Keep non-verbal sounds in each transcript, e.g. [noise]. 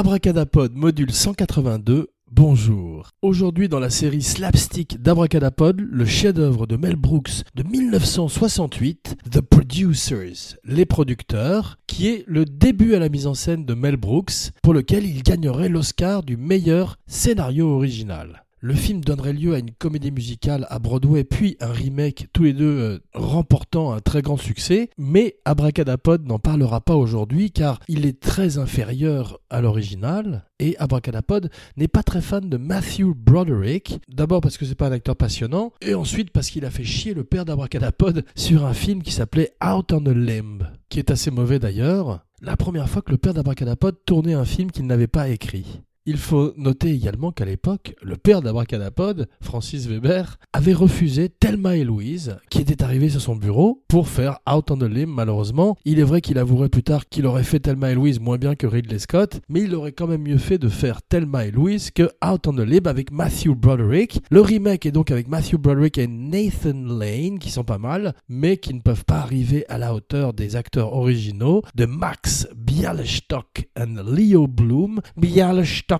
Abracadapod module 182. Bonjour. Aujourd'hui dans la série slapstick d'Abracadapod, le chef-d'œuvre de Mel Brooks de 1968, The Producers, les producteurs, qui est le début à la mise en scène de Mel Brooks, pour lequel il gagnerait l'Oscar du meilleur scénario original. Le film donnerait lieu à une comédie musicale à Broadway, puis un remake, tous les deux euh, remportant un très grand succès. Mais Abracadapod n'en parlera pas aujourd'hui car il est très inférieur à l'original. Et Abracadapod n'est pas très fan de Matthew Broderick. D'abord parce que c'est pas un acteur passionnant, et ensuite parce qu'il a fait chier le père d'Abracadapod sur un film qui s'appelait Out on a Limb, qui est assez mauvais d'ailleurs. La première fois que le père d'Abracadapod tournait un film qu'il n'avait pas écrit. Il faut noter également qu'à l'époque, le père d'Abracadapod, Francis Weber, avait refusé Thelma et Louise, qui était arrivé sur son bureau, pour faire Out on the Limb, malheureusement. Il est vrai qu'il avouerait plus tard qu'il aurait fait Thelma et Louise moins bien que Ridley Scott, mais il aurait quand même mieux fait de faire Thelma et Louise que Out on the Limb avec Matthew Broderick. Le remake est donc avec Matthew Broderick et Nathan Lane, qui sont pas mal, mais qui ne peuvent pas arriver à la hauteur des acteurs originaux de Max Bialystock et Leo Bloom. Bialystock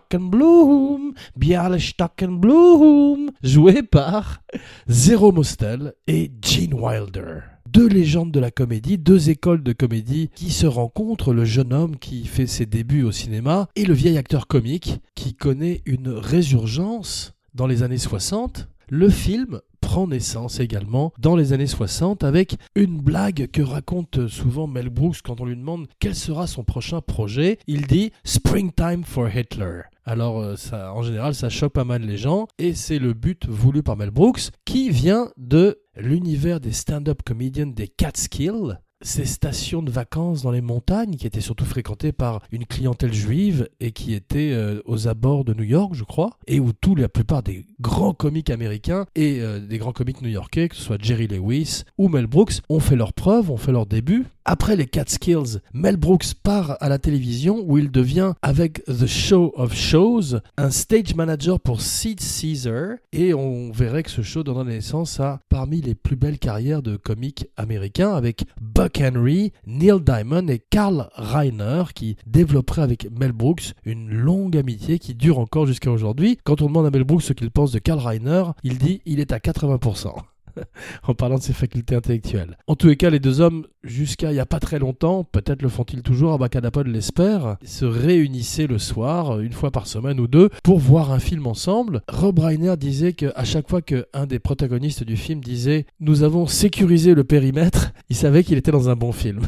and Bloom, joué par Zero Mostel et Gene Wilder. Deux légendes de la comédie, deux écoles de comédie qui se rencontrent, le jeune homme qui fait ses débuts au cinéma et le vieil acteur comique qui connaît une résurgence dans les années 60. Le film prend naissance également dans les années 60 avec une blague que raconte souvent Mel Brooks quand on lui demande quel sera son prochain projet. Il dit Springtime for Hitler. Alors euh, ça, en général, ça choque pas mal les gens et c'est le but voulu par Mel Brooks qui vient de l'univers des stand-up comedians des Catskills ces stations de vacances dans les montagnes qui étaient surtout fréquentées par une clientèle juive et qui étaient euh, aux abords de New York, je crois, et où tous la plupart des grands comiques américains et euh, des grands comiques new-yorkais, que ce soit Jerry Lewis ou Mel Brooks, ont fait leurs preuves, ont fait leur début. Après les Catskills, Mel Brooks part à la télévision où il devient, avec The Show of Shows, un stage manager pour Sid Caesar et on verrait que ce show donnera naissance à parmi les plus belles carrières de comiques américains avec Buck Henry, Neil Diamond et Carl Reiner qui développeraient avec Mel Brooks une longue amitié qui dure encore jusqu'à aujourd'hui. Quand on demande à Mel Brooks ce qu'il pense de Carl Reiner, il dit il est à 80%. [laughs] en parlant de ses facultés intellectuelles. En tous les cas, les deux hommes, jusqu'à il n'y a pas très longtemps, peut-être le font-ils toujours, Abacadapod l'espère, se réunissaient le soir, une fois par semaine ou deux, pour voir un film ensemble. Rob Reiner disait qu'à chaque fois qu'un des protagonistes du film disait « Nous avons sécurisé le périmètre », il savait qu'il était dans un bon film.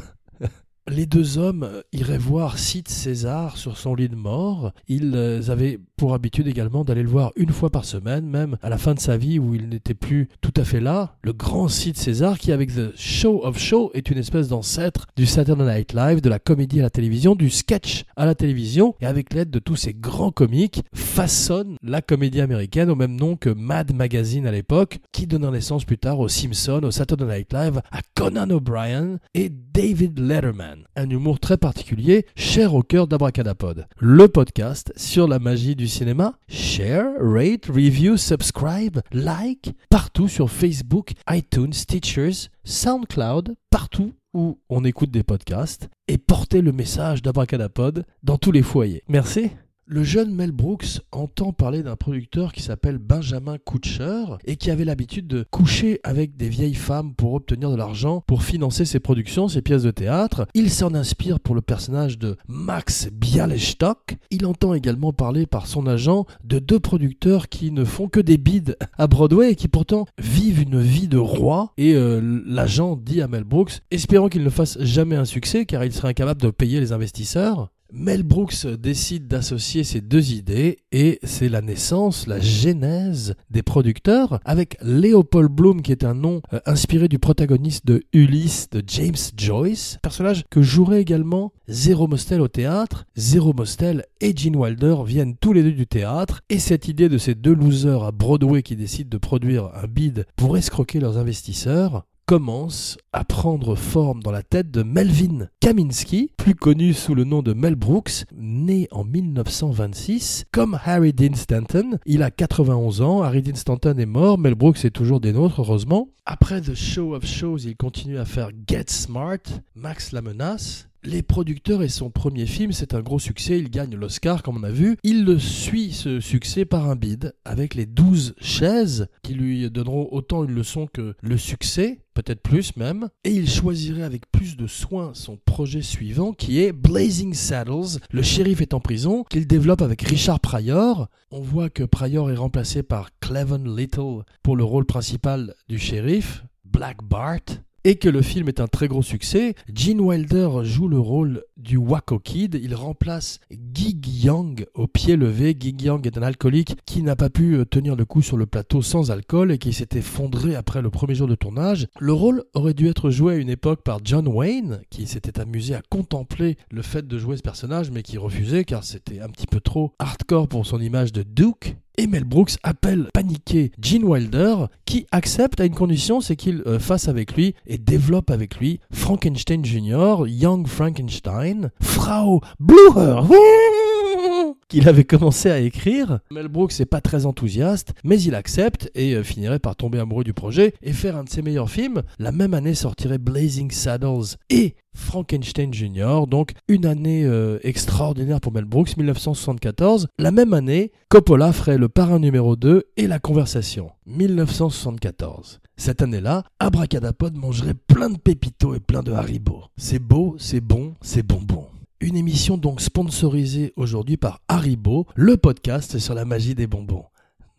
Les deux hommes iraient voir Sid César sur son lit de mort. Ils avaient pour habitude également d'aller le voir une fois par semaine, même à la fin de sa vie où il n'était plus tout à fait là. Le grand Sid César qui, avec The Show of Show, est une espèce d'ancêtre du Saturday Night Live, de la comédie à la télévision, du sketch à la télévision, et avec l'aide de tous ces grands comiques, façonne la comédie américaine au même nom que Mad Magazine à l'époque, qui donna naissance plus tard aux Simpsons, au Saturday Night Live, à Conan O'Brien et David Letterman. Un humour très particulier, cher au cœur d'Abracadapod. Le podcast sur la magie du cinéma. Share, rate, review, subscribe, like, partout sur Facebook, iTunes, Teachers, SoundCloud, partout où on écoute des podcasts. Et portez le message d'Abracadapod dans tous les foyers. Merci. Le jeune Mel Brooks entend parler d'un producteur qui s'appelle Benjamin Kutcher et qui avait l'habitude de coucher avec des vieilles femmes pour obtenir de l'argent pour financer ses productions, ses pièces de théâtre. Il s'en inspire pour le personnage de Max Bialystock. Il entend également parler par son agent de deux producteurs qui ne font que des bides à Broadway et qui pourtant vivent une vie de roi. Et euh, l'agent dit à Mel Brooks, espérant qu'il ne fasse jamais un succès car il serait incapable de payer les investisseurs. Mel Brooks décide d'associer ces deux idées et c'est la naissance, la genèse des producteurs avec Leopold Bloom qui est un nom euh, inspiré du protagoniste de Ulysse de James Joyce, personnage que jouerait également Zero Mostel au théâtre. Zero Mostel et Gene Wilder viennent tous les deux du théâtre et cette idée de ces deux losers à Broadway qui décident de produire un bid pour escroquer leurs investisseurs commence à prendre forme dans la tête de Melvin Kaminsky, plus connu sous le nom de Mel Brooks, né en 1926. Comme Harry Dean Stanton, il a 91 ans, Harry Dean Stanton est mort, Mel Brooks est toujours des nôtres, heureusement. Après The Show of Shows, il continue à faire Get Smart, Max la menace, Les producteurs et son premier film, c'est un gros succès, il gagne l'Oscar comme on a vu. Il le suit ce succès par un bid avec les 12 chaises qui lui donneront autant une leçon que le succès peut-être plus même, et il choisirait avec plus de soin son projet suivant qui est Blazing Saddles, le shérif est en prison, qu'il développe avec Richard Pryor. On voit que Pryor est remplacé par Cleven Little pour le rôle principal du shérif, Black Bart et que le film est un très gros succès. Gene Wilder joue le rôle du Waco Kid. Il remplace Gig Young au pied levé. Gig Young est un alcoolique qui n'a pas pu euh, tenir le coup sur le plateau sans alcool et qui s'est effondré après le premier jour de tournage. Le rôle aurait dû être joué à une époque par John Wayne, qui s'était amusé à contempler le fait de jouer ce personnage, mais qui refusait car c'était un petit peu trop hardcore pour son image de Duke. Et Brooks appelle paniqué Gene Wilder, qui accepte à une condition, c'est qu'il euh, fasse avec lui et développe avec lui Frankenstein Jr., Young Frankenstein, Frau Bluher, qu'il avait commencé à écrire. Mel Brooks n'est pas très enthousiaste, mais il accepte et euh, finirait par tomber amoureux du projet et faire un de ses meilleurs films. La même année sortirait Blazing Saddles et Frankenstein Jr., donc une année euh, extraordinaire pour Mel Brooks, 1974. La même année, Coppola ferait Le Parrain numéro 2 et La Conversation, 1974. Cette année-là, Abracadapod mangerait plein de pépitos et plein de Haribo. C'est beau, c'est bon, c'est bonbon. Une émission donc sponsorisée aujourd'hui par Haribo, le podcast sur la magie des bonbons.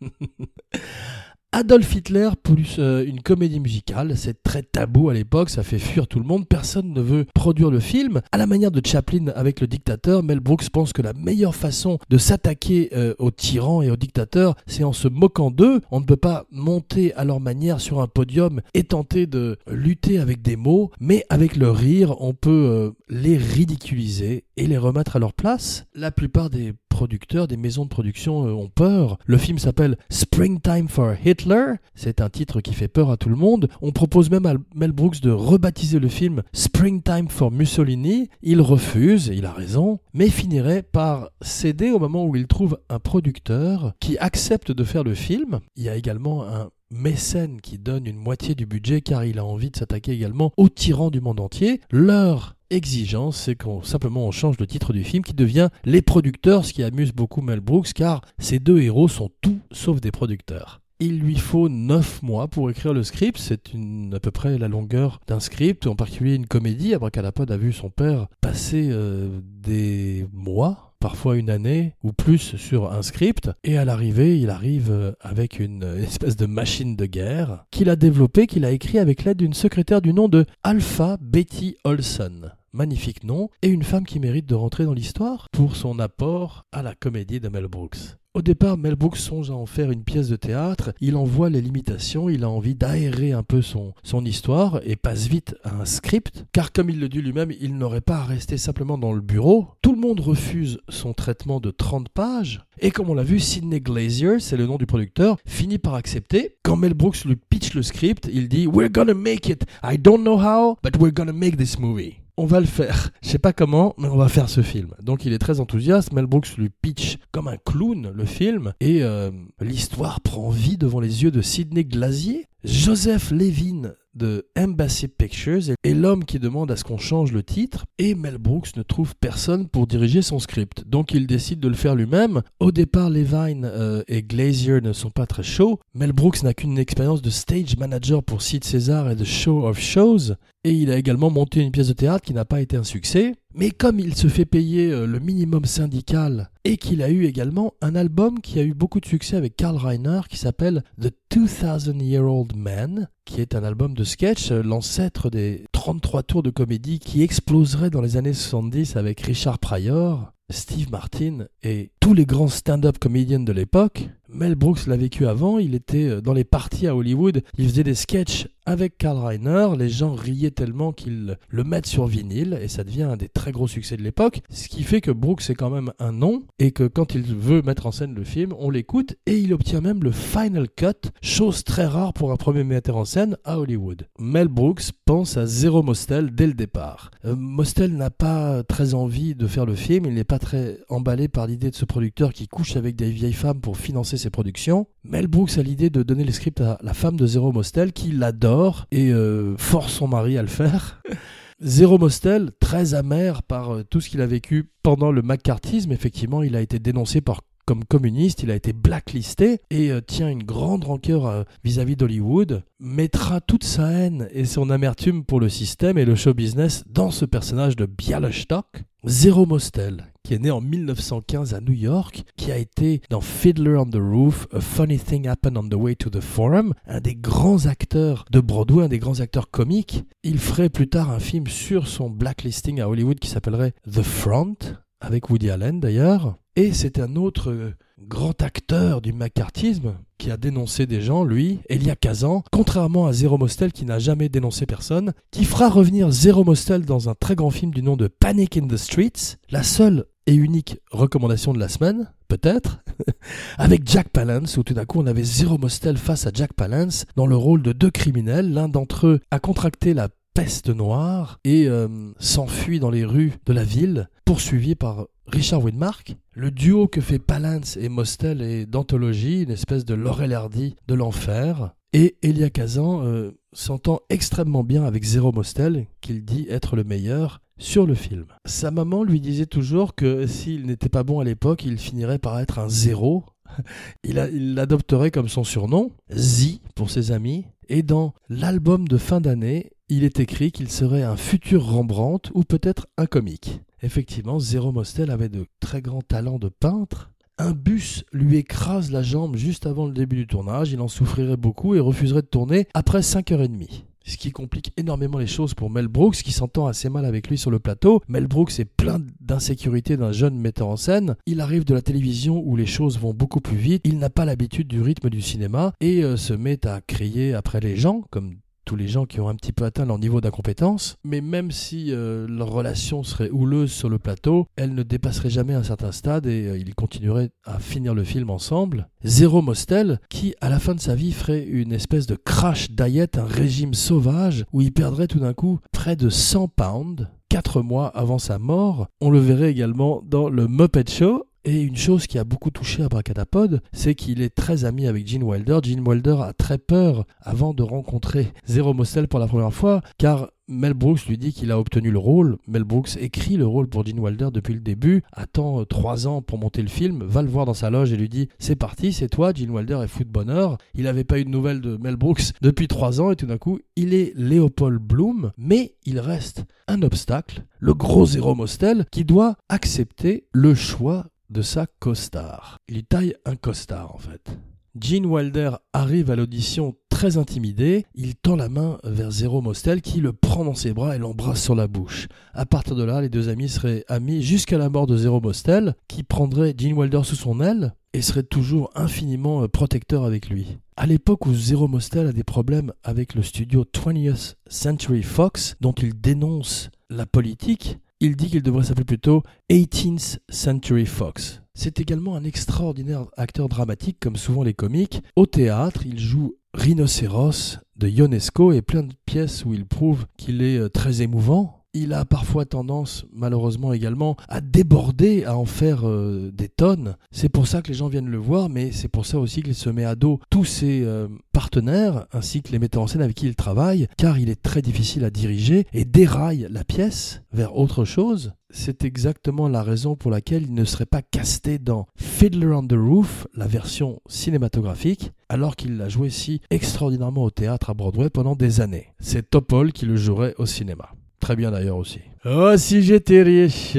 [laughs] Adolf Hitler plus euh, une comédie musicale, c'est très tabou à l'époque, ça fait fuir tout le monde, personne ne veut produire le film. À la manière de Chaplin avec le dictateur, Mel Brooks pense que la meilleure façon de s'attaquer euh, aux tyrans et aux dictateurs, c'est en se moquant d'eux. On ne peut pas monter à leur manière sur un podium et tenter de lutter avec des mots, mais avec le rire, on peut euh, les ridiculiser et les remettre à leur place. La plupart des producteurs, des maisons de production euh, ont peur. Le film s'appelle Springtime for Hitler. C'est un titre qui fait peur à tout le monde. On propose même à Mel Brooks de rebaptiser le film Springtime for Mussolini. Il refuse, il a raison, mais finirait par céder au moment où il trouve un producteur qui accepte de faire le film. Il y a également un mécène qui donne une moitié du budget car il a envie de s'attaquer également aux tyrans du monde entier. Leur exigence, c'est qu'on simplement change le titre du film qui devient Les producteurs, ce qui amuse beaucoup Mel Brooks car ces deux héros sont tout sauf des producteurs. Il lui faut 9 mois pour écrire le script, c'est à peu près la longueur d'un script, en particulier une comédie. Abracadapod a vu son père passer euh, des mois parfois une année ou plus sur un script, et à l'arrivée, il arrive euh, avec une espèce de machine de guerre qu'il a développée, qu'il a écrit avec l'aide d'une secrétaire du nom de Alpha Betty Olson magnifique nom, et une femme qui mérite de rentrer dans l'histoire pour son apport à la comédie de Mel Brooks. Au départ, Mel Brooks songe à en faire une pièce de théâtre, il en voit les limitations, il a envie d'aérer un peu son, son histoire et passe vite à un script, car comme il le dit lui-même, il n'aurait pas à rester simplement dans le bureau. Tout le monde refuse son traitement de 30 pages, et comme on l'a vu, Sidney Glazier, c'est le nom du producteur, finit par accepter. Quand Mel Brooks lui pitch le script, il dit We're gonna make it. I don't know how, but we're gonna make this movie on va le faire. Je sais pas comment, mais on va faire ce film. Donc il est très enthousiaste. Mel Brooks lui pitch comme un clown le film et euh, l'histoire prend vie devant les yeux de Sidney Glazier. Joseph Levin de Embassy Pictures est l'homme qui demande à ce qu'on change le titre et Mel Brooks ne trouve personne pour diriger son script. Donc il décide de le faire lui-même. Au départ, Levine euh, et Glazier ne sont pas très chauds. Mel Brooks n'a qu'une expérience de stage manager pour Sid César et de Show of Shows et il a également monté une pièce de théâtre qui n'a pas été un succès. Mais comme il se fait payer euh, le minimum syndical et qu'il a eu également un album qui a eu beaucoup de succès avec Karl Reiner qui s'appelle The 2000 Year Old Man, qui est un album de sketch, euh, l'ancêtre des 33 tours de comédie qui exploserait dans les années 70 avec Richard Pryor, Steve Martin et tous les grands stand-up comédiens de l'époque. Mel Brooks l'a vécu avant, il était euh, dans les parties à Hollywood, il faisait des sketchs avec Karl Reiner, les gens riaient tellement qu'ils le mettent sur vinyle et ça devient un des très gros succès de l'époque, ce qui fait que Brooks est quand même un nom et que quand il veut mettre en scène le film, on l'écoute et il obtient même le final cut, chose très rare pour un premier metteur en scène à Hollywood. Mel Brooks pense à Zero Mostel dès le départ. Euh, Mostel n'a pas très envie de faire le film, il n'est pas très emballé par l'idée de ce producteur qui couche avec des vieilles femmes pour financer ses productions. Mel Brooks a l'idée de donner le script à la femme de Zero Mostel qui l'adore et euh, force son mari à le faire. [laughs] Zéro Mostel, très amer par euh, tout ce qu'il a vécu pendant le McCarthyisme, effectivement, il a été dénoncé par comme communiste, il a été blacklisté et euh, tient une grande rancœur euh, vis-à-vis d'Hollywood, mettra toute sa haine et son amertume pour le système et le show business dans ce personnage de Bialystok, Zero Mostel, qui est né en 1915 à New York, qui a été dans Fiddler on the Roof, A Funny Thing Happened on the Way to the Forum, un des grands acteurs de Broadway, un des grands acteurs comiques. Il ferait plus tard un film sur son blacklisting à Hollywood qui s'appellerait The Front, avec Woody Allen d'ailleurs. Et c'est un autre euh, grand acteur du macartisme qui a dénoncé des gens, lui, Elia Kazan, contrairement à Zero Mostel qui n'a jamais dénoncé personne, qui fera revenir Zero Mostel dans un très grand film du nom de Panic in the Streets, la seule et unique recommandation de la semaine, peut-être, [laughs] avec Jack Palance, où tout d'un coup on avait Zero Mostel face à Jack Palance dans le rôle de deux criminels. L'un d'entre eux a contracté la peste noire et euh, s'enfuit dans les rues de la ville, poursuivi par Richard Widmark. Le duo que fait Palance et Mostel est d'anthologie, une espèce de Laurel Hardy de l'enfer. Et Elia Kazan euh, s'entend extrêmement bien avec Zero Mostel, qu'il dit être le meilleur sur le film. Sa maman lui disait toujours que s'il n'était pas bon à l'époque, il finirait par être un zéro. [laughs] Il l'adopterait comme son surnom, Z pour ses amis. Et dans l'album de fin d'année, il est écrit qu'il serait un futur Rembrandt ou peut-être un comique. Effectivement, Zéro Mostel avait de très grands talents de peintre. Un bus lui écrase la jambe juste avant le début du tournage, il en souffrirait beaucoup et refuserait de tourner après 5h30 ce qui complique énormément les choses pour Mel Brooks, qui s'entend assez mal avec lui sur le plateau. Mel Brooks est plein d'insécurité d'un jeune metteur en scène. Il arrive de la télévision où les choses vont beaucoup plus vite. Il n'a pas l'habitude du rythme du cinéma et euh, se met à crier après les gens, comme les gens qui ont un petit peu atteint leur niveau d'incompétence, mais même si euh, leur relation serait houleuse sur le plateau, elle ne dépasserait jamais un certain stade et euh, ils continueraient à finir le film ensemble. Zéro Mostel, qui à la fin de sa vie ferait une espèce de crash diet, un régime sauvage, où il perdrait tout d'un coup près de 100 pounds, 4 mois avant sa mort. On le verrait également dans le Muppet Show, et une chose qui a beaucoup touché Abracadapod, c'est qu'il est très ami avec Gene Wilder. Gene Wilder a très peur avant de rencontrer Zero Mostel pour la première fois, car Mel Brooks lui dit qu'il a obtenu le rôle. Mel Brooks écrit le rôle pour Gene Wilder depuis le début, attend euh, trois ans pour monter le film, va le voir dans sa loge et lui dit C'est parti, c'est toi. Gene Wilder est fou de bonheur. Il n'avait pas eu de nouvelles de Mel Brooks [laughs] depuis trois ans et tout d'un coup, il est Léopold Bloom, mais il reste un obstacle, le gros Zero Mostel, qui doit accepter le choix de sa costard. Il taille un costard en fait. Gene Wilder arrive à l'audition très intimidé, il tend la main vers Zero Mostel qui le prend dans ses bras et l'embrasse sur la bouche. À partir de là, les deux amis seraient amis jusqu'à la mort de Zero Mostel qui prendrait Gene Wilder sous son aile et serait toujours infiniment euh, protecteur avec lui. À l'époque où Zero Mostel a des problèmes avec le studio 20th Century Fox dont il dénonce la politique, il dit qu'il devrait s'appeler plutôt 18th Century Fox. C'est également un extraordinaire acteur dramatique, comme souvent les comiques. Au théâtre, il joue Rhinocéros de Ionesco et plein de pièces où il prouve qu'il est euh, très émouvant il a parfois tendance, malheureusement également, à déborder, à en faire euh, des tonnes. C'est pour ça que les gens viennent le voir, mais c'est pour ça aussi qu'il se met à dos tous ses euh, partenaires, ainsi que les metteurs en scène avec qui il travaille, car il est très difficile à diriger et déraille la pièce vers autre chose. C'est exactement la raison pour laquelle il ne serait pas casté dans Fiddler on the Roof, la version cinématographique, alors qu'il l'a joué si extraordinairement au théâtre à Broadway pendant des années. C'est Topol qui le jouerait au cinéma. Très bien d'ailleurs aussi. Oh, si j'étais riche,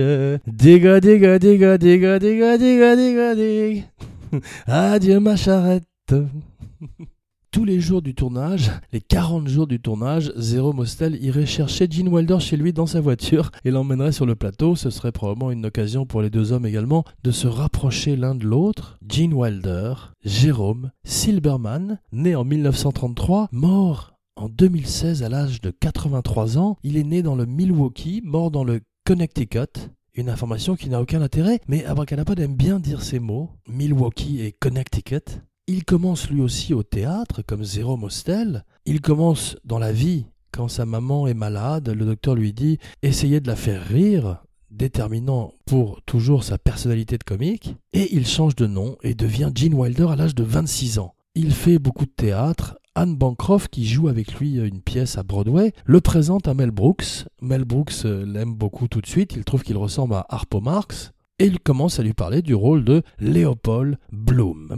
diga, diga, diga, diga, diga, diga, diga, diga. [laughs] Adieu ma charrette. [laughs] Tous les jours du tournage, les 40 jours du tournage, Zero Mostel irait chercher Gene Wilder chez lui dans sa voiture et l'emmènerait sur le plateau. Ce serait probablement une occasion pour les deux hommes également de se rapprocher l'un de l'autre. Gene Wilder, Jérôme Silberman, né en 1933, mort en 2016, à l'âge de 83 ans, il est né dans le Milwaukee, mort dans le Connecticut. Une information qui n'a aucun intérêt, mais Abracadapod aime bien dire ces mots, Milwaukee et Connecticut. Il commence lui aussi au théâtre, comme Zéro Mostel. Il commence dans la vie. Quand sa maman est malade, le docteur lui dit Essayez de la faire rire, déterminant pour toujours sa personnalité de comique. Et il change de nom et devient Gene Wilder à l'âge de 26 ans. Il fait beaucoup de théâtre Anne Bancroft, qui joue avec lui une pièce à Broadway, le présente à Mel Brooks. Mel Brooks euh, l'aime beaucoup tout de suite, il trouve qu'il ressemble à Harpo Marx. Et il commence à lui parler du rôle de Léopold Bloom.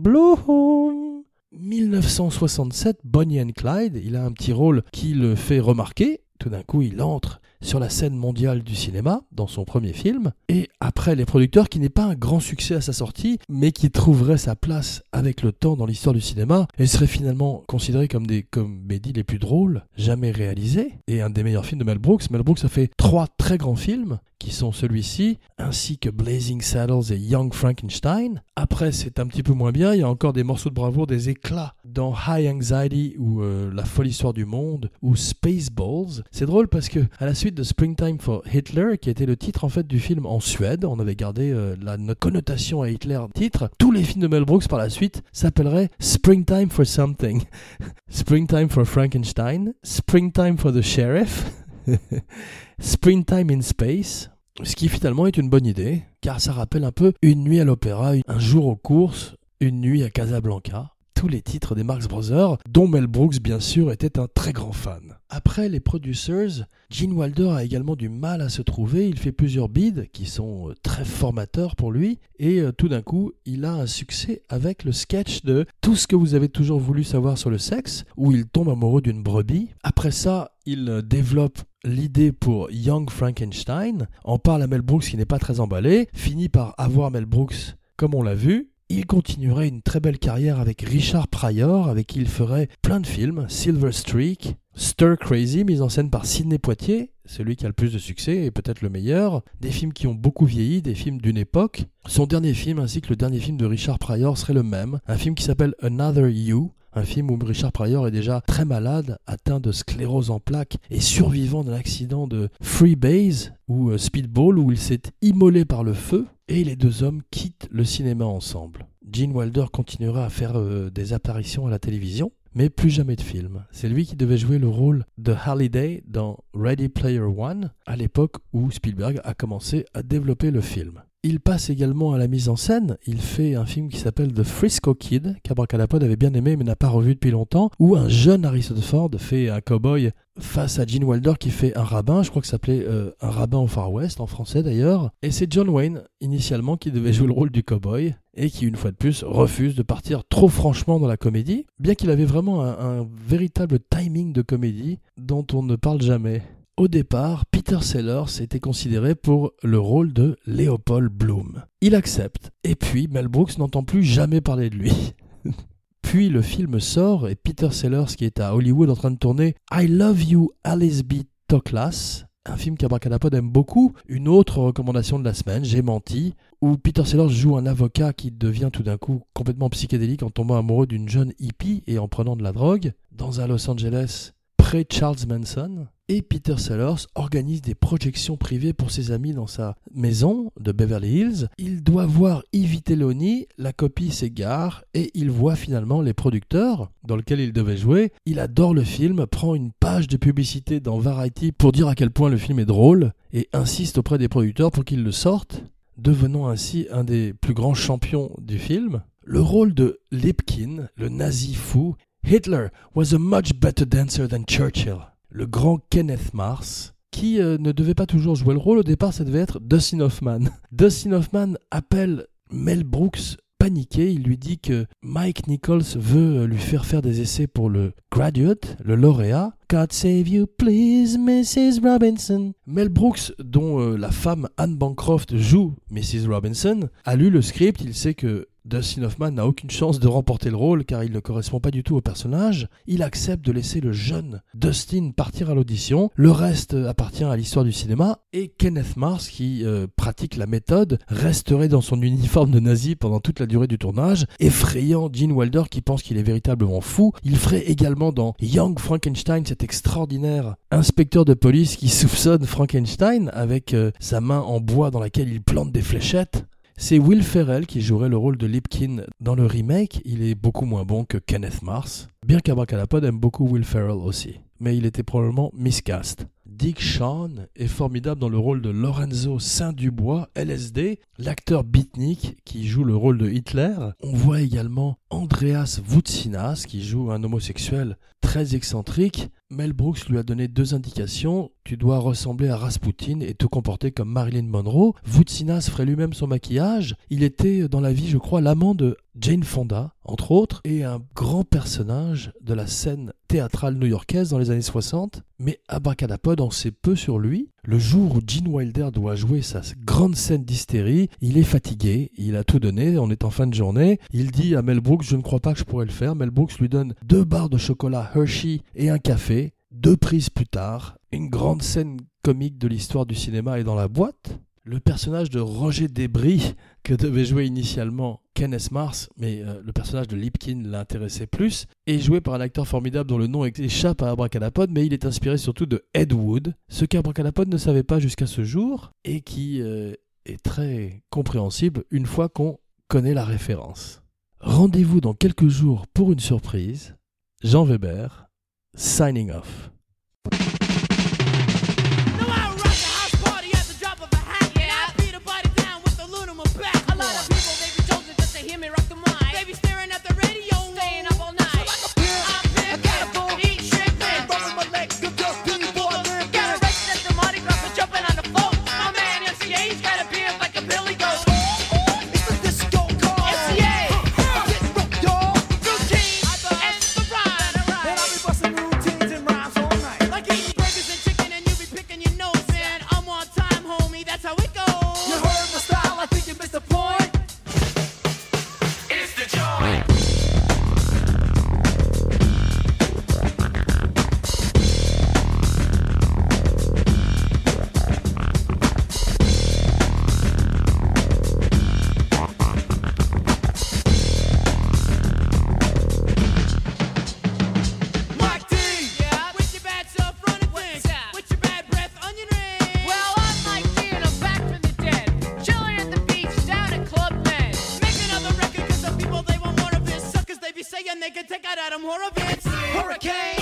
Bloom 1967, Bonnie and Clyde, il a un petit rôle qui le fait remarquer. Tout d'un coup, il entre sur la scène mondiale du cinéma dans son premier film, et après Les Producteurs, qui n'est pas un grand succès à sa sortie, mais qui trouverait sa place avec le temps dans l'histoire du cinéma, et serait finalement considéré comme des comédies les plus drôles jamais réalisées, et un des meilleurs films de Mel Brooks. Mel Brooks a fait trois très grands films, qui sont celui-ci, ainsi que Blazing Saddles et Young Frankenstein. Après, c'est un petit peu moins bien, il y a encore des morceaux de bravoure, des éclats dans High Anxiety ou euh, La folle histoire du monde ou Spaceballs. C'est drôle parce que à la suite de Springtime for Hitler, qui était le titre en fait du film en Suède, on avait gardé euh, la, connotation à Hitler titre, tous les films de Mel Brooks par la suite s'appelleraient Springtime for Something. [laughs] Springtime for Frankenstein, Springtime for the Sheriff. [laughs] Springtime in Space, ce qui finalement est une bonne idée, car ça rappelle un peu une nuit à l'opéra, un jour aux courses, une nuit à Casablanca tous les titres des Marx Brothers, dont Mel Brooks bien sûr était un très grand fan. Après les producers, Gene Wilder a également du mal à se trouver, il fait plusieurs bids qui sont euh, très formateurs pour lui, et euh, tout d'un coup il a un succès avec le sketch de Tout ce que vous avez toujours voulu savoir sur le sexe, où il tombe amoureux d'une brebis. Après ça, il euh, développe l'idée pour Young Frankenstein, en parle à Mel Brooks qui n'est pas très emballé, finit par avoir Mel Brooks comme on l'a vu, il continuerait une très belle carrière avec Richard Pryor, avec qui il ferait plein de films, Silver Streak, Stir Crazy, mise en scène par Sidney Poitier, celui qui a le plus de succès et peut-être le meilleur, des films qui ont beaucoup vieilli, des films d'une époque. Son dernier film ainsi que le dernier film de Richard Pryor serait le même, un film qui s'appelle Another You, un film où Richard Pryor est déjà très malade, atteint de sclérose en plaques et survivant d'un accident de freebase ou euh, speedball où il s'est immolé par le feu et les deux hommes quittent le cinéma ensemble. Gene Wilder continuera à faire euh, des apparitions à la télévision, mais plus jamais de film. C'est lui qui devait jouer le rôle de Halliday dans Ready Player One, à l'époque où Spielberg a commencé à développer le film. Il passe également à la mise en scène. Il fait un film qui s'appelle The Frisco Kid, qu'Abracadapod avait bien aimé mais n'a pas revu depuis longtemps, où un jeune Harrison Ford fait un cowboy face à Gene Wilder qui fait un rabbin, je crois que ça s'appelait euh, un rabbin au Far West, en français d'ailleurs. Et c'est John Wayne, initialement, qui devait jouer le rôle du cowboy, et qui, une fois de plus, refuse de partir trop franchement dans la comédie, bien qu'il avait vraiment un, un véritable timing de comédie dont on ne parle jamais. Au départ, Peter Sellers était considéré pour le rôle de Leopold Bloom. Il accepte, et puis Mel Brooks n'entend plus jamais parler de lui. [laughs] puis le film sort, et Peter Sellers, qui est à Hollywood en train de tourner I Love You Alice B. Toklas, un film qu'Abracadapod aime beaucoup. Une autre recommandation de la semaine, J'ai menti, où Peter Sellers joue un avocat qui devient tout d'un coup complètement psychédélique en tombant amoureux d'une jeune hippie et en prenant de la drogue, dans un Los Angeles pré-Charles Manson. Et Peter Sellers organise des projections privées pour ses amis dans sa maison de Beverly Hills. Il doit voir Ivy Teloni, la copie s'égare et il voit finalement les producteurs dans lesquels il devait jouer. Il adore le film, prend une page de publicité dans Variety pour dire à quel point le film est drôle et insiste auprès des producteurs pour qu'ils le sortent, devenant ainsi un des plus grands champions du film. Le rôle de Lipkin, le nazi fou, Hitler was a much better dancer than Churchill le grand Kenneth Mars, qui euh, ne devait pas toujours jouer le rôle. Au départ, ça devait être Dustin Hoffman. [laughs] Dustin Hoffman appelle Mel Brooks paniqué. Il lui dit que Mike Nichols veut euh, lui faire faire des essais pour le Graduate, le lauréat. God save you, please, Mrs. Robinson. Mel Brooks, dont euh, la femme Anne Bancroft joue Mrs. Robinson, a lu le script. Il sait que Dustin Hoffman n'a aucune chance de remporter le rôle car il ne correspond pas du tout au personnage. Il accepte de laisser le jeune Dustin partir à l'audition. Le reste appartient à l'histoire du cinéma. Et Kenneth Mars, qui euh, pratique la méthode, resterait dans son uniforme de nazi pendant toute la durée du tournage, effrayant Gene Wilder qui pense qu'il est véritablement fou. Il ferait également dans Young Frankenstein cet extraordinaire inspecteur de police qui soupçonne Frankenstein avec euh, sa main en bois dans laquelle il plante des fléchettes. C'est Will Ferrell qui jouerait le rôle de Lipkin dans le remake. Il est beaucoup moins bon que Kenneth Mars, bien qu'Abracadapod aime beaucoup Will Ferrell aussi. Mais il était probablement miscast. Dick Shawn est formidable dans le rôle de Lorenzo Saint-Dubois, LSD, l'acteur beatnik qui joue le rôle de Hitler. On voit également Andreas Voutsinas, qui joue un homosexuel très excentrique. Mel Brooks lui a donné deux indications. Tu dois ressembler à Rasputin et te comporter comme Marilyn Monroe. Voutsinas ferait lui-même son maquillage. Il était dans la vie, je crois, l'amant de Jane Fonda, entre autres, et un grand personnage de la scène théâtrale new-yorkaise dans les années 60. Mais Abracadapod en sait peu sur lui. Le jour où Gene Wilder doit jouer sa grande scène d'hystérie, il est fatigué, il a tout donné, on est en fin de journée. Il dit à Mel Brooks, je ne crois pas que je pourrais le faire. Mel Brooks lui donne deux barres de chocolat Hershey et un café. Deux prises plus tard, une grande scène comique de l'histoire du cinéma est dans la boîte. Le personnage de Roger Debris, que devait jouer initialement Kenneth Mars, mais euh, le personnage de Lipkin l'intéressait plus, est joué par un acteur formidable dont le nom échappe à Abracadapod, mais il est inspiré surtout de Ed Wood, ce qu'Abracadapod ne savait pas jusqu'à ce jour, et qui euh, est très compréhensible une fois qu'on connaît la référence. Rendez-vous dans quelques jours pour une surprise. Jean Weber, signing off. I'm horrible. Hurricane.